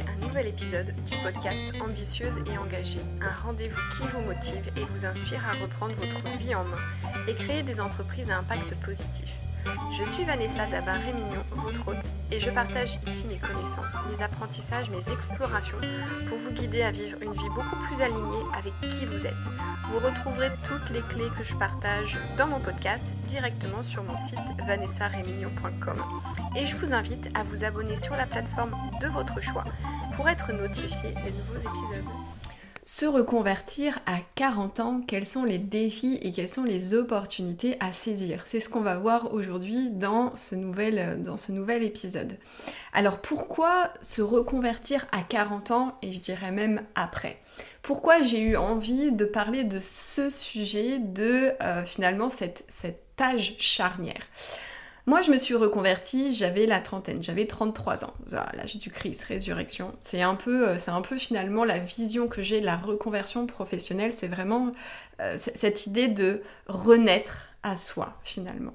un nouvel épisode du podcast Ambitieuse et engagée, un rendez-vous qui vous motive et vous inspire à reprendre votre vie en main et créer des entreprises à impact positif. Je suis Vanessa Dabar-Rémignon, votre hôte, et je partage ici mes connaissances, mes apprentissages, mes explorations pour vous guider à vivre une vie beaucoup plus alignée avec qui vous êtes. Vous retrouverez toutes les clés que je partage dans mon podcast directement sur mon site vanessarémignon.com et je vous invite à vous abonner sur la plateforme de votre choix pour être notifié des nouveaux épisodes se reconvertir à 40 ans, quels sont les défis et quelles sont les opportunités à saisir? C'est ce qu'on va voir aujourd'hui dans, ce nouvel, épisode. Alors pourquoi se reconvertir à 40 ans et je dirais même après? Pourquoi j'ai eu envie de parler de ce sujet, de euh, finalement cette, cette âge charnière? Moi, je me suis reconvertie, j'avais la trentaine, j'avais 33 ans. L'âge du Christ, résurrection. C'est un, peu, euh, un peu finalement la vision que j'ai de la reconversion professionnelle. C'est vraiment euh, cette idée de renaître à soi, finalement.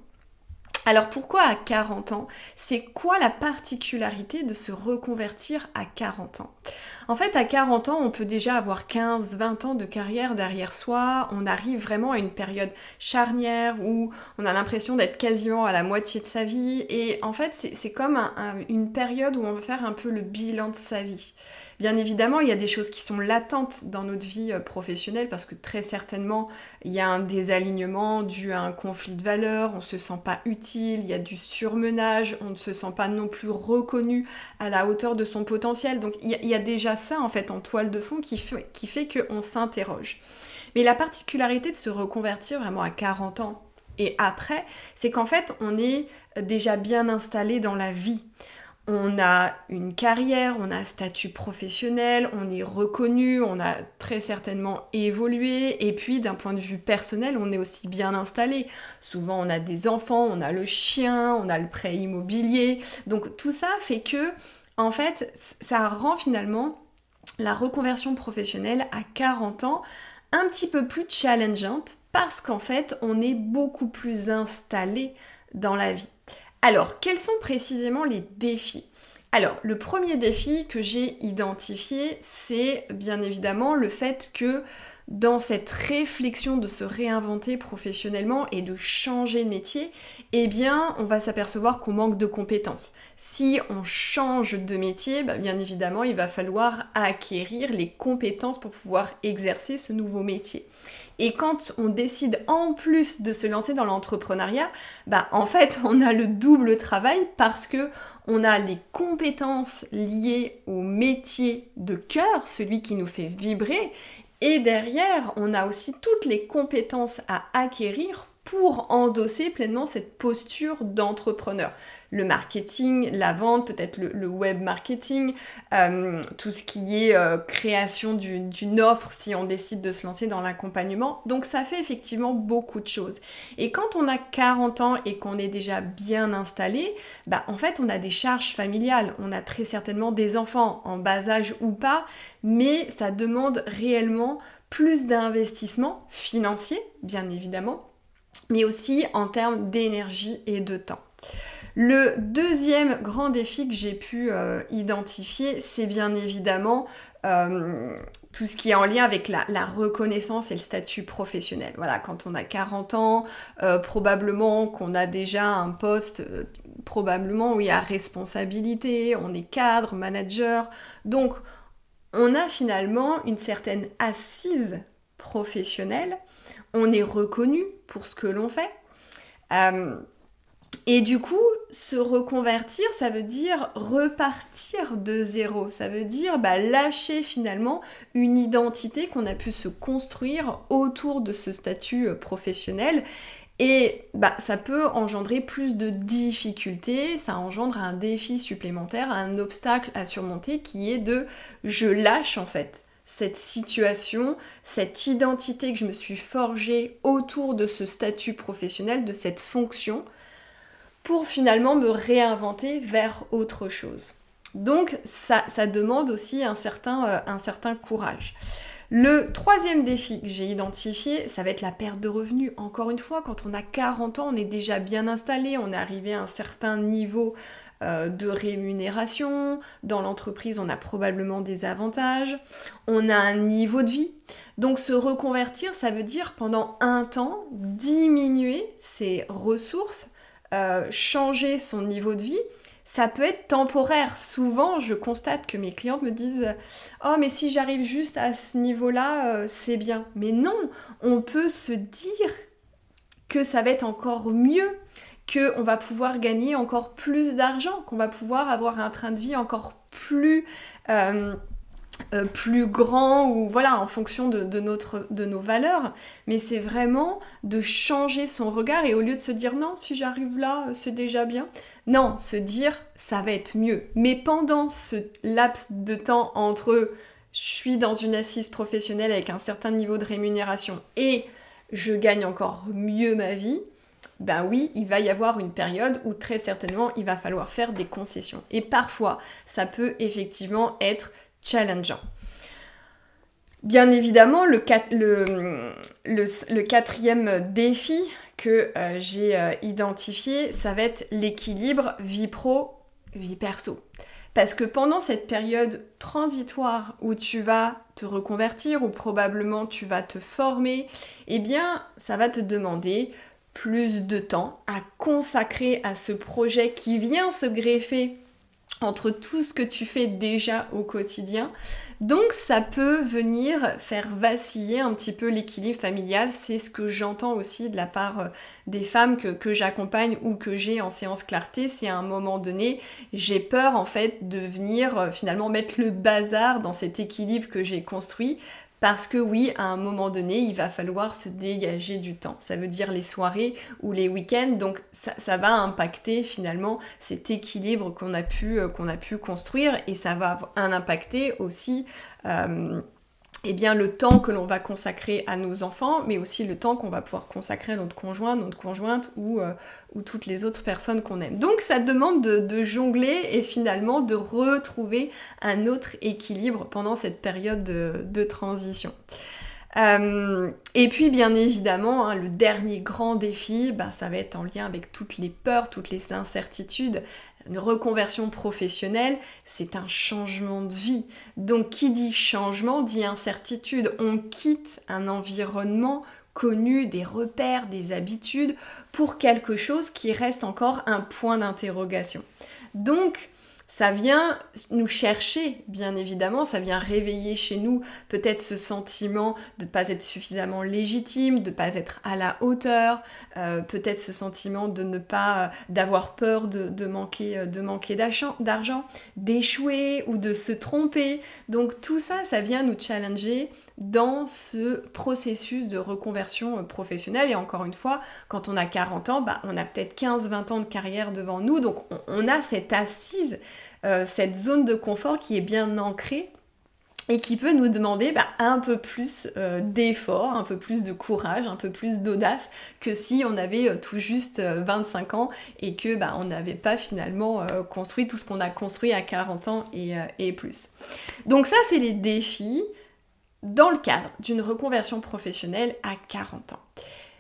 Alors pourquoi à 40 ans? C'est quoi la particularité de se reconvertir à 40 ans? En fait, à 40 ans, on peut déjà avoir 15-20 ans de carrière derrière soi. On arrive vraiment à une période charnière où on a l'impression d'être quasiment à la moitié de sa vie. Et en fait, c'est comme une période où on va faire un peu le bilan de sa vie. Bien évidemment, il y a des choses qui sont latentes dans notre vie euh, professionnelle parce que très certainement, il y a un désalignement dû à un conflit de valeurs, on se sent pas utile, il y a du surmenage, on ne se sent pas non plus reconnu à la hauteur de son potentiel. Donc il y, a, déjà ça en fait en toile de fond qui fait, qui fait qu'on s'interroge. Mais la particularité de se reconvertir vraiment à 40 ans et après, c'est qu'en fait, on est déjà bien installé dans la vie on a une carrière, on a un statut professionnel, on est reconnu, on a très certainement évolué, et puis d'un point de vue personnel, on est aussi bien installé. Souvent, on a des enfants, on a le chien, on a le prêt immobilier. Donc tout ça fait que, en fait, ça rend finalement la reconversion professionnelle à 40 ans un petit peu plus challengeante parce qu'en fait, on est beaucoup plus installé dans la vie. Alors, quels sont précisément les défis? Alors, le premier défi que j'ai identifié, c'est bien évidemment le fait que dans cette réflexion de se réinventer professionnellement et de changer de métier, eh bien, on va s'apercevoir qu'on manque de compétences. Si on change de métier, bah, bien évidemment, il va falloir acquérir les compétences pour pouvoir exercer ce nouveau métier. Et quand on décide en plus de se lancer dans l'entrepreneuriat, bah en fait on a le double travail parce que on a les compétences liées au métier de cœur, celui qui nous fait vibrer, et derrière on a aussi toutes les compétences à acquérir pour endosser pleinement cette posture d'entrepreneur le marketing, la vente, peut-être le, web marketing, euh, tout ce qui est euh, création d'une offre si on décide de se lancer dans l'accompagnement. Donc ça fait effectivement beaucoup de choses. Et quand on a 40 ans et qu'on est déjà bien installé, bah en fait on a des charges familiales, on a très certainement des enfants en bas âge ou pas, mais ça demande réellement plus d'investissement financier, bien évidemment, mais aussi en termes d'énergie et de temps. Le deuxième grand défi que j'ai pu euh, identifier, c'est bien évidemment euh, tout ce qui est en lien avec la, reconnaissance et le statut professionnel. Voilà, quand on a 40 ans, euh, probablement qu'on a déjà un poste, probablement où il y a responsabilité, on est cadre, manager. Donc, on a finalement une certaine assise professionnelle, on est reconnu pour ce que l'on fait. Et du coup, se reconvertir, ça veut dire repartir de zéro. Ça veut dire bah, lâcher finalement une identité qu'on a pu se construire autour de ce statut euh, professionnel. Et bah, ça peut engendrer plus de difficultés, ça engendre un défi supplémentaire, un obstacle à surmonter qui est de je lâche en fait cette situation, cette identité que je me suis forgée autour de ce statut professionnel, de cette fonction pour finalement me réinventer vers autre chose. Donc ça, demande aussi un certain, euh, un certain courage. Le troisième défi que j'ai identifié, ça va être la perte de revenus. Encore une fois, quand on a 40 ans, on est déjà bien installé, on est arrivé à un certain niveau euh, de rémunération, dans l'entreprise on a probablement des avantages, on a un niveau de vie. Donc se reconvertir, ça veut dire pendant un temps diminuer ses ressources, euh, changer son niveau de vie ça peut être temporaire. Souvent, je constate que mes clients me disent Oh, mais si j'arrive juste à ce niveau-là, euh, c'est bien. Mais non, on peut se dire que ça va être encore mieux, qu'on va pouvoir gagner encore plus d'argent, qu'on va pouvoir avoir un train de vie encore plus. Euh, euh, plus grand ou voilà en fonction de, notre, de nos valeurs mais c'est vraiment de changer son regard et au lieu de se dire non si j'arrive là c'est déjà bien non se dire ça va être mieux mais pendant ce laps de temps entre je suis dans une assise professionnelle avec un certain niveau de rémunération et je gagne encore mieux ma vie ben oui, il va y avoir une période où très certainement il va falloir faire des concessions. Et parfois, ça peut effectivement être challengeant. Bien évidemment, le, quatrième défi que euh, j'ai euh, identifié, ça va être l'équilibre vie pro, vie perso. Parce que pendant cette période transitoire où tu vas te reconvertir, ou probablement tu vas te former, eh bien, ça va te demander plus de temps à consacrer à ce projet qui vient se greffer entre tout ce que tu fais déjà au quotidien. Donc ça peut venir faire vaciller un petit peu l'équilibre familial. C'est ce que j'entends aussi de la part euh, des femmes que, j'accompagne ou que j'ai en séance clarté. C'est à un moment donné, j'ai peur en fait de venir euh, finalement mettre le bazar dans cet équilibre que j'ai construit parce que oui, à un moment donné, il va falloir se dégager du temps. Ça veut dire les soirées ou les week-ends. Donc ça, va impacter finalement cet équilibre qu'on a, pu, euh, construire et ça va impacter aussi euh, eh bien, le temps que l'on va consacrer à nos enfants, mais aussi le temps qu'on va pouvoir consacrer à notre conjoint, notre conjointe ou, euh, ou toutes les autres personnes qu'on aime. Donc ça demande de, jongler et finalement de retrouver un autre équilibre pendant cette période de, transition. Euh, et puis bien évidemment, hein, le dernier grand défi, bah, ça va être en lien avec toutes les peurs, toutes les incertitudes, une reconversion professionnelle, c'est un changement de vie. Donc qui dit changement dit incertitude. On quitte un environnement connu, des repères, des habitudes, pour quelque chose qui reste encore un point d'interrogation. Donc, ça vient nous chercher, bien évidemment, ça vient réveiller chez nous peut-être ce sentiment de ne pas être suffisamment légitime, de ne pas être à la hauteur, euh, peut-être ce sentiment de ne pas, euh, d'avoir peur de, manquer, euh, de manquer d'argent, d'échouer ou de se tromper. Donc tout ça, ça vient nous challenger dans ce processus de reconversion professionnelle. Et encore une fois, quand on a 40 ans, bah, on a peut-être 15-20 ans de carrière devant nous. Donc on a cette assise euh, cette zone de confort qui est bien ancrée et qui peut nous demander bah, un peu plus euh, d'effort, un peu plus de courage, un peu plus d'audace que si on avait euh, tout juste 25 ans et que bah, on n'avait pas finalement construit tout ce qu'on a construit à 40 ans et plus. Donc ça c'est les défis dans le cadre d'une reconversion professionnelle à 40 ans.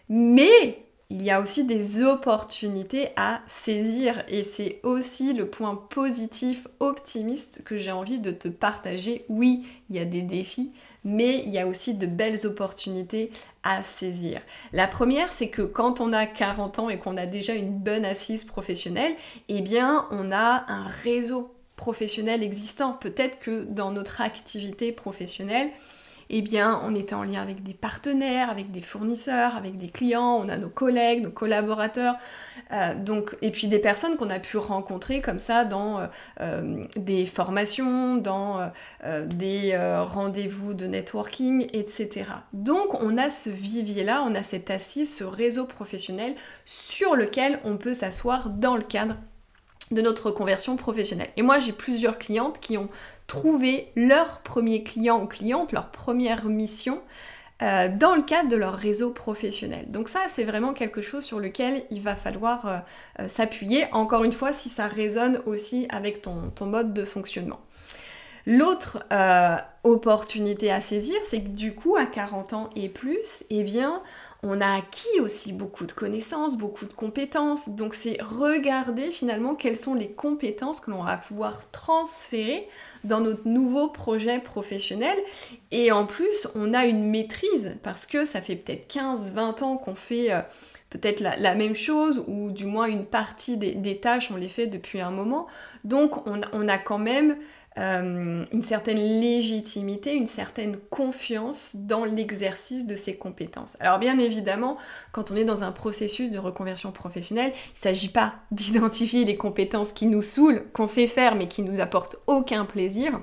Mais il y a aussi des opportunités à saisir et c'est aussi le point positif, optimiste que j'ai envie de te partager. Oui, il y a des défis, mais il y a aussi de belles opportunités à saisir. La première, c'est que quand on a 40 ans et qu'on a déjà une bonne assise professionnelle, eh bien, on a un réseau professionnel existant. Peut-être que dans notre activité professionnelle, eh bien, on était en lien avec des partenaires, avec des fournisseurs, avec des clients, on a nos collègues, nos collaborateurs, euh, donc, et puis des personnes qu'on a pu rencontrer comme ça dans euh, euh, des formations, dans des rendez-vous de networking, etc. Donc, on a ce vivier-là, on a cette assise, ce réseau professionnel sur lequel on peut s'asseoir dans le cadre de notre conversion professionnelle. Et moi, j'ai plusieurs clientes qui ont trouvé leur premier client ou cliente, leur première mission euh, dans le cadre de leur réseau professionnel. Donc ça, c'est vraiment quelque chose sur lequel il va falloir euh, euh, s'appuyer, encore une fois, si ça résonne aussi avec ton, ton mode de fonctionnement. L'autre opportunité à saisir, c'est que du coup, à 40 ans et plus, eh bien, on a acquis aussi beaucoup de connaissances, beaucoup de compétences. Donc c'est regarder finalement quelles sont les compétences que l'on va pouvoir transférer dans notre nouveau projet professionnel. Et en plus, on a une maîtrise parce que ça fait peut-être 15-20 ans qu'on fait... Euh, peut-être la, même chose ou du moins une partie des, tâches on les fait depuis un moment. Donc on a quand même euh, une certaine légitimité, une certaine confiance dans l'exercice de ses compétences. Alors bien évidemment, quand on est dans un processus de reconversion professionnelle, il ne s'agit pas d'identifier les compétences qui nous saoulent, qu'on sait faire mais qui nous apportent aucun plaisir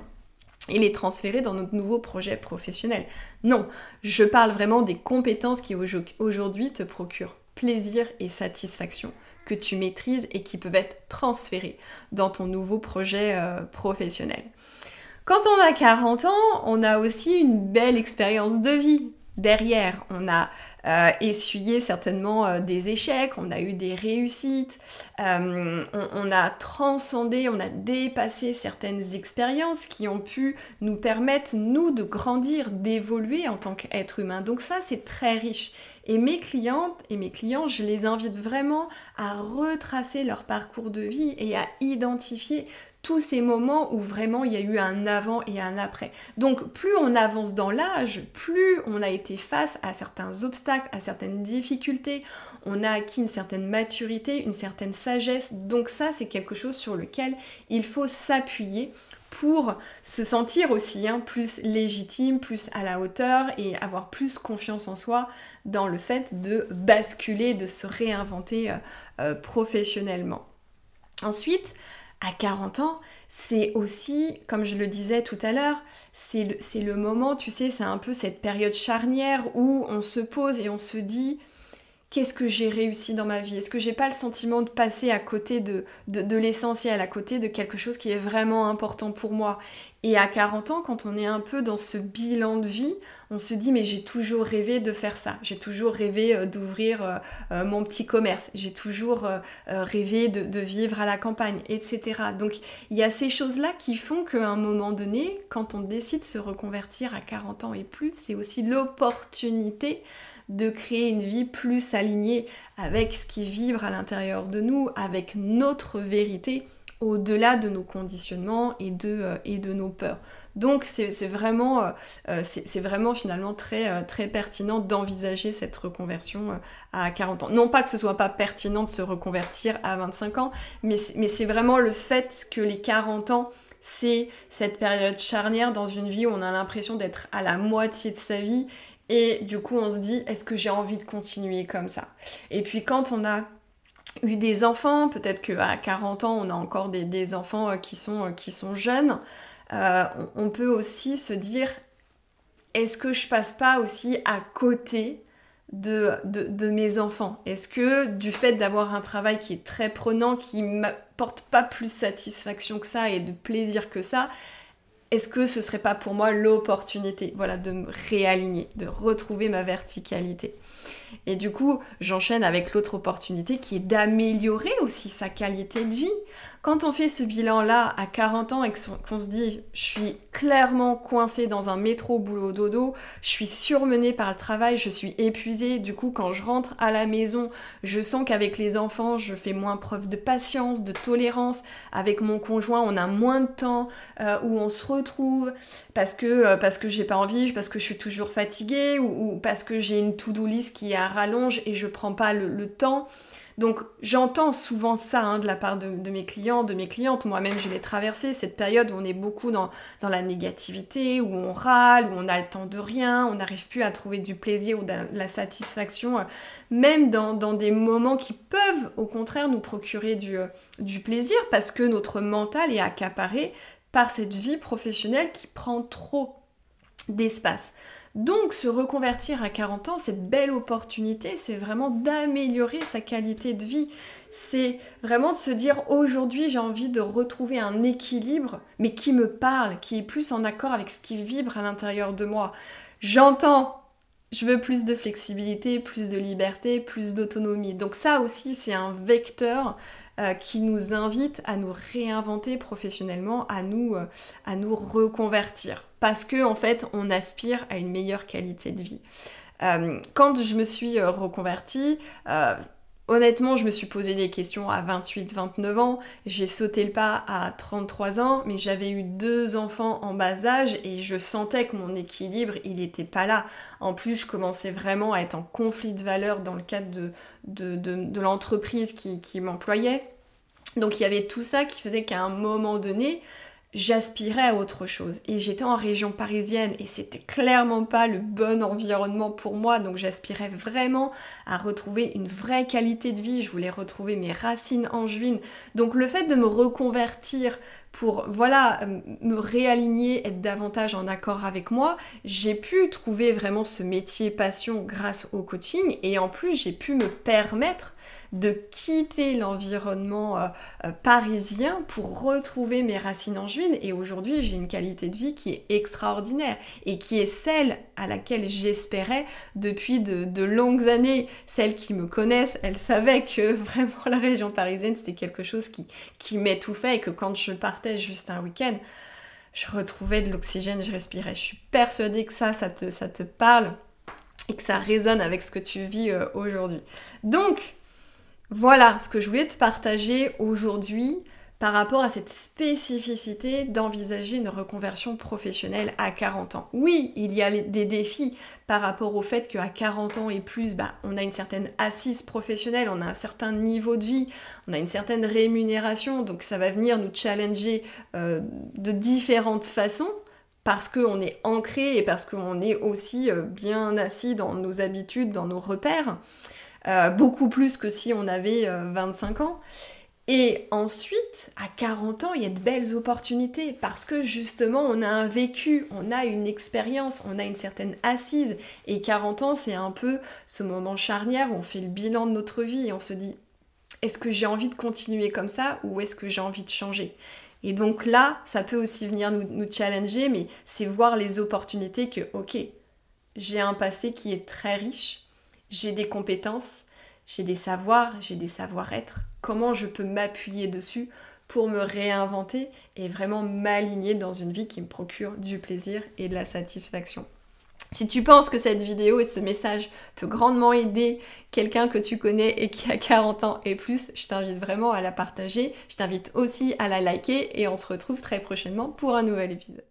et les transférer dans notre nouveau projet professionnel. Non, je parle vraiment des compétences qui aujourd'hui te procurent plaisir et satisfaction que tu maîtrises et qui peuvent être transférés dans ton nouveau projet euh, professionnel. Quand on a 40 ans, on a aussi une belle expérience de vie derrière. On a euh, essuyé certainement euh, des échecs, on a eu des réussites, on, on, a transcendé, on a dépassé certaines expériences qui ont pu nous permettre, nous, de grandir, d'évoluer en tant qu'être humain. Donc ça, c'est très riche. Et mes clientes et mes clients, je les invite vraiment à retracer leur parcours de vie et à identifier tous ces moments où vraiment il y a eu un avant et un après. Donc plus on avance dans l'âge, plus on a été face à certains obstacles, à certaines difficultés, on a acquis une certaine maturité, une certaine sagesse. Donc ça c'est quelque chose sur lequel il faut s'appuyer pour se sentir aussi hein, plus légitime, plus à la hauteur et avoir plus confiance en soi dans le fait de basculer, de se réinventer euh, euh, professionnellement. Ensuite, à 40 ans, c'est aussi, comme je le disais tout à l'heure, c'est le, le, moment, tu sais, c'est un peu cette période charnière où on se pose et on se dit, qu'est-ce que j'ai réussi dans ma vie? Est-ce que j'ai pas le sentiment de passer à côté de, de, l'essentiel, à côté de quelque chose qui est vraiment important pour moi? Et à 40 ans, quand on est un peu dans ce bilan de vie, on se dit mais j'ai toujours rêvé de faire ça, j'ai toujours rêvé euh, d'ouvrir euh, euh, mon petit commerce, j'ai toujours rêvé de, de, vivre à la campagne, etc. Donc il y a ces choses-là qui font qu'à un moment donné, quand on décide de se reconvertir à 40 ans et plus, c'est aussi l'opportunité de créer une vie plus alignée avec ce qui vibre à l'intérieur de nous, avec notre vérité, au-delà de nos conditionnements et de, euh, nos peurs. Donc c'est vraiment, euh, euh, c'est vraiment finalement très, très pertinent d'envisager cette reconversion à 40 ans. Non pas que ce soit pas pertinent de se reconvertir à 25 ans, mais c'est vraiment le fait que les 40 ans, c'est cette période charnière dans une vie où on a l'impression d'être à la moitié de sa vie et du coup, on se dit, est-ce que j'ai envie de continuer comme ça? Et puis quand on a eu des enfants, peut-être qu'à 40 ans, on a encore des, enfants euh, qui sont, euh, qui sont jeunes, euh, on, peut aussi se dire, est-ce que je passe pas aussi à côté de, de, mes enfants? Est-ce que du fait d'avoir un travail qui est très prenant, qui m'apporte pas plus satisfaction que ça et de plaisir que ça, est-ce que ce serait pas pour moi l'opportunité, voilà, de me réaligner, de retrouver ma verticalité? Et du coup, j'enchaîne avec l'autre opportunité qui est d'améliorer aussi sa qualité de vie. Quand on fait ce bilan-là à 40 ans et qu'on se dit je suis clairement coincée dans un métro boulot dodo, je suis surmenée par le travail, je suis épuisée, du coup quand je rentre à la maison, je sens qu'avec les enfants, je fais moins preuve de patience, de tolérance, avec mon conjoint, on a moins de temps euh, où on se retrouve parce que euh, parce que j'ai pas envie, parce que je suis toujours fatiguée ou, parce que j'ai une to-do list qui est à rallonge et je prends pas le temps. Donc j'entends souvent ça hein, de la part de, mes clients, de mes clientes. Moi-même, je l'ai traversé, cette période où on est beaucoup dans, la négativité, où on râle, où on a le temps de rien, on n'arrive plus à trouver du plaisir ou de la satisfaction, euh, même dans, des moments qui peuvent au contraire nous procurer euh, du plaisir parce que notre mental est accaparé par cette vie professionnelle qui prend trop d'espace. Donc se reconvertir à 40 ans, cette belle opportunité, c'est vraiment d'améliorer sa qualité de vie. C'est vraiment de se dire aujourd'hui j'ai envie de retrouver un équilibre, mais qui me parle, qui est plus en accord avec ce qui vibre à l'intérieur de moi. J'entends je veux plus de flexibilité, plus de liberté, plus d'autonomie. Donc ça aussi, c'est un vecteur euh, qui nous invite à nous réinventer professionnellement, à nous, euh, à nous reconvertir. Parce que en fait, on aspire à une meilleure qualité de vie. Euh, quand je me suis reconvertie, Honnêtement, je me suis posé des questions à 28-29 ans, j'ai sauté le pas à 33 ans, mais j'avais eu deux enfants en bas âge et je sentais que mon équilibre, il n'était pas là. En plus, je commençais vraiment à être en conflit de valeurs dans le cadre de, l'entreprise qui, qui m'employait. Donc il y avait tout ça qui faisait qu'à un moment donné, j'aspirais à autre chose. Et j'étais en région parisienne et c'était clairement pas le bon environnement pour moi. Donc j'aspirais vraiment à retrouver une vraie qualité de vie. Je voulais retrouver mes racines angevines. Donc le fait de me reconvertir pour voilà me réaligner, être davantage en accord avec moi, j'ai pu trouver vraiment ce métier passion grâce au coaching et en plus j'ai pu me permettre de quitter l'environnement euh, euh, parisien pour retrouver mes racines angevines. Et aujourd'hui, j'ai une qualité de vie qui est extraordinaire et qui est celle à laquelle j'espérais depuis de, longues années. Celles qui me connaissent, elles savaient que vraiment la région parisienne, c'était quelque chose qui, qui m'étouffait et que quand je partais juste un week-end, je retrouvais de l'oxygène, je respirais. Je suis persuadée que ça, ça te, ça te parle et que ça résonne avec ce que tu vis euh, aujourd'hui. Donc, voilà ce que je voulais te partager aujourd'hui par rapport à cette spécificité d'envisager une reconversion professionnelle à 40 ans. Oui, il y a des défis par rapport au fait qu'à 40 ans et plus, bah, on a une certaine assise professionnelle, on a un certain niveau de vie, on a une certaine rémunération, donc ça va venir nous challenger euh, de différentes façons parce qu'on est ancré et parce qu'on est aussi euh, bien assis dans nos habitudes, dans nos repères. Euh, beaucoup plus que si on avait 25 euh, ans. Et ensuite, à 40 ans, il y a de belles opportunités parce que justement, on a un vécu, on a une expérience, on a une certaine assise. Et 40 ans, c'est un peu ce moment charnière où on fait le bilan de notre vie et on se dit, est-ce que j'ai envie de continuer comme ça ou est-ce que j'ai envie de changer? Et donc là, ça peut aussi venir nous, nous challenger, mais c'est voir les opportunités que, ok, j'ai un passé qui est très riche, j'ai des compétences, j'ai des savoirs, j'ai des savoir-être. Comment je peux m'appuyer dessus pour me réinventer et vraiment m'aligner dans une vie qui me procure du plaisir et de la satisfaction? Si tu penses que cette vidéo et ce message peut grandement aider quelqu'un que tu connais et qui a 40 ans et plus, je t'invite vraiment à la partager. Je t'invite aussi à la liker et on se retrouve très prochainement pour un nouvel épisode.